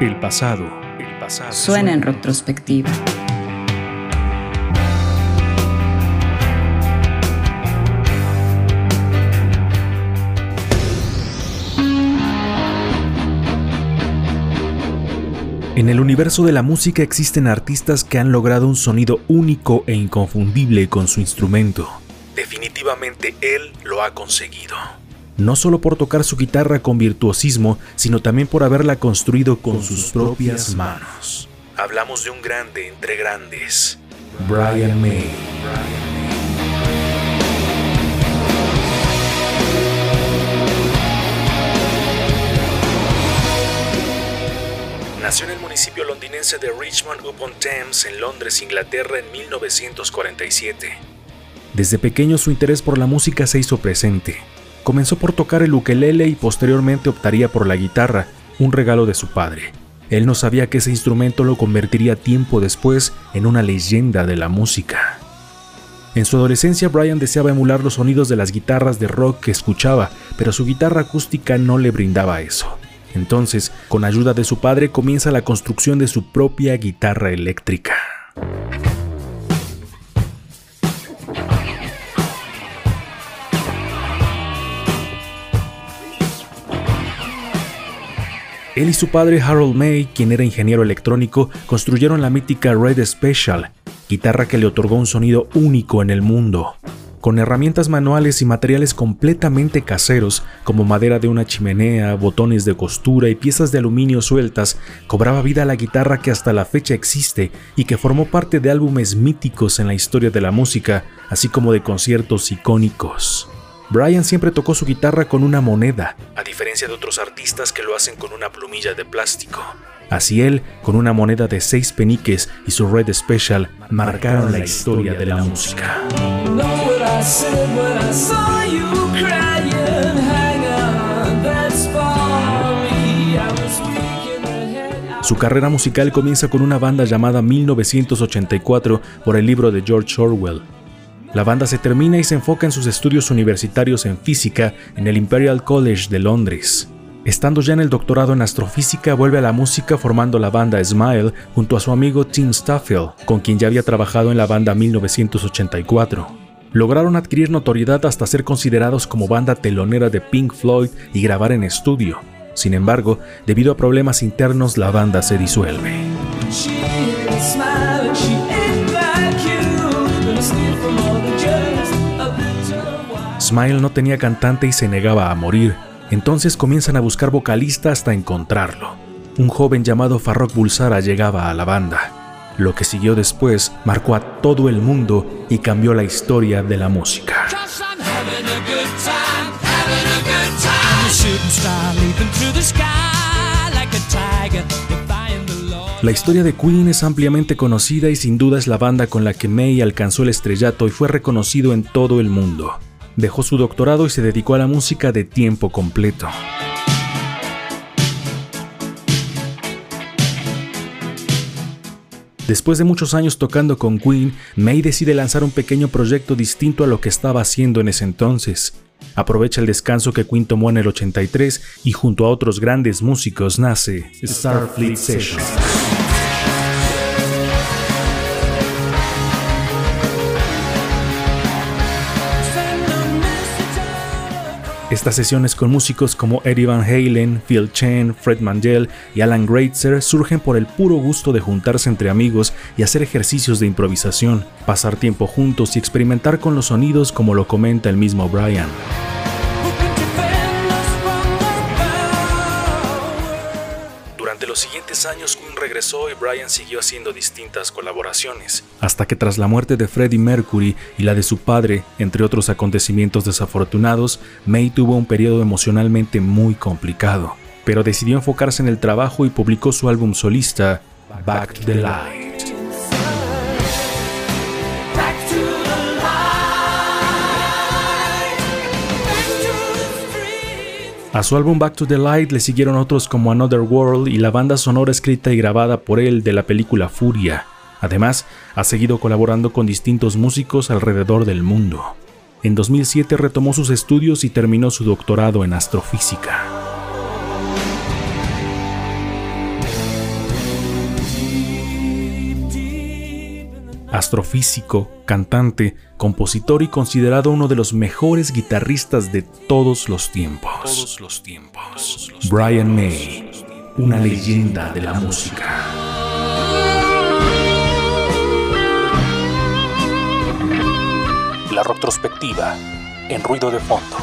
El pasado, el pasado Suena en retrospectiva. En el universo de la música existen artistas que han logrado un sonido único e inconfundible con su instrumento. Definitivamente él lo ha conseguido. No solo por tocar su guitarra con virtuosismo, sino también por haberla construido con, sus propias manos. Hablamos de un grande entre grandes, Brian May. Nació en el municipio londinense de Richmond upon Thames, en Londres, Inglaterra, en 1947. Desde pequeño su interés por la música se hizo presente. Comenzó por tocar el ukelele y posteriormente optaría por la guitarra, un regalo de su padre. Él no sabía que ese instrumento lo convertiría tiempo después en una leyenda de la música. En su adolescencia Brian deseaba emular los sonidos de las guitarras de rock que escuchaba, pero su guitarra acústica no le brindaba eso. Entonces, con ayuda de su padre, comienza la construcción de su propia guitarra eléctrica. Él y su padre Harold May, quien era ingeniero electrónico, construyeron la mítica Red Special, guitarra que le otorgó un sonido único en el mundo. Con herramientas manuales y materiales completamente caseros, como madera de una chimenea, botones de costura y piezas de aluminio sueltas, cobraba vida la guitarra que hasta la fecha existe y que formó parte de álbumes míticos en la historia de la música, así como de conciertos icónicos. Brian siempre tocó su guitarra con una moneda, a diferencia de otros artistas que lo hacen con una plumilla de plástico. Así él, con una moneda de seis peniques y su Red Special, marcaron la historia de la música. Su carrera musical comienza con una banda llamada 1984 por el libro de George Orwell, la banda se termina y se enfoca en sus estudios universitarios en física en el Imperial College de Londres. Estando ya en el doctorado en astrofísica, vuelve a la música formando la banda Smile junto a su amigo Tim Staffield, con quien ya había trabajado en la banda 1984. Lograron adquirir notoriedad hasta ser considerados como banda telonera de Pink Floyd y grabar en estudio. Sin embargo, debido a problemas internos, la banda se disuelve. Smile no tenía cantante y se negaba a morir, entonces comienzan a buscar vocalista hasta encontrarlo. Un joven llamado Farrokh Bulsara llegaba a la banda. Lo que siguió después marcó a todo el mundo y cambió la historia de la música. La historia de Queen es ampliamente conocida y sin duda es la banda con la que May alcanzó el estrellato y fue reconocido en todo el mundo dejó su doctorado y se dedicó a la música de tiempo completo. Después de muchos años tocando con Queen, May decide lanzar un pequeño proyecto distinto a lo que estaba haciendo en ese entonces. Aprovecha el descanso que Queen tomó en el 83 y junto a otros grandes músicos nace Starfleet Sessions. Estas sesiones con músicos como Eddie Van Halen, Phil Chen, Fred Mangel y Alan Greitzer surgen por el puro gusto de juntarse entre amigos y hacer ejercicios de improvisación, pasar tiempo juntos y experimentar con los sonidos como lo comenta el mismo Brian. Los siguientes años, Queen regresó y Brian siguió haciendo distintas colaboraciones, hasta que tras la muerte de Freddie Mercury y la de su padre, entre otros acontecimientos desafortunados, May tuvo un periodo emocionalmente muy complicado, pero decidió enfocarse en el trabajo y publicó su álbum solista, Back to the Light. A su álbum Back to the Light le siguieron otros como Another World y la banda sonora escrita y grabada por él de la película Furia. Además, ha seguido colaborando con distintos músicos alrededor del mundo. En 2007 retomó sus estudios y terminó su doctorado en astrofísica. Astrofísico, cantante, compositor y considerado uno de los mejores guitarristas de todos los tiempos. Brian May, una leyenda de la música. La retrospectiva en ruido de fondo.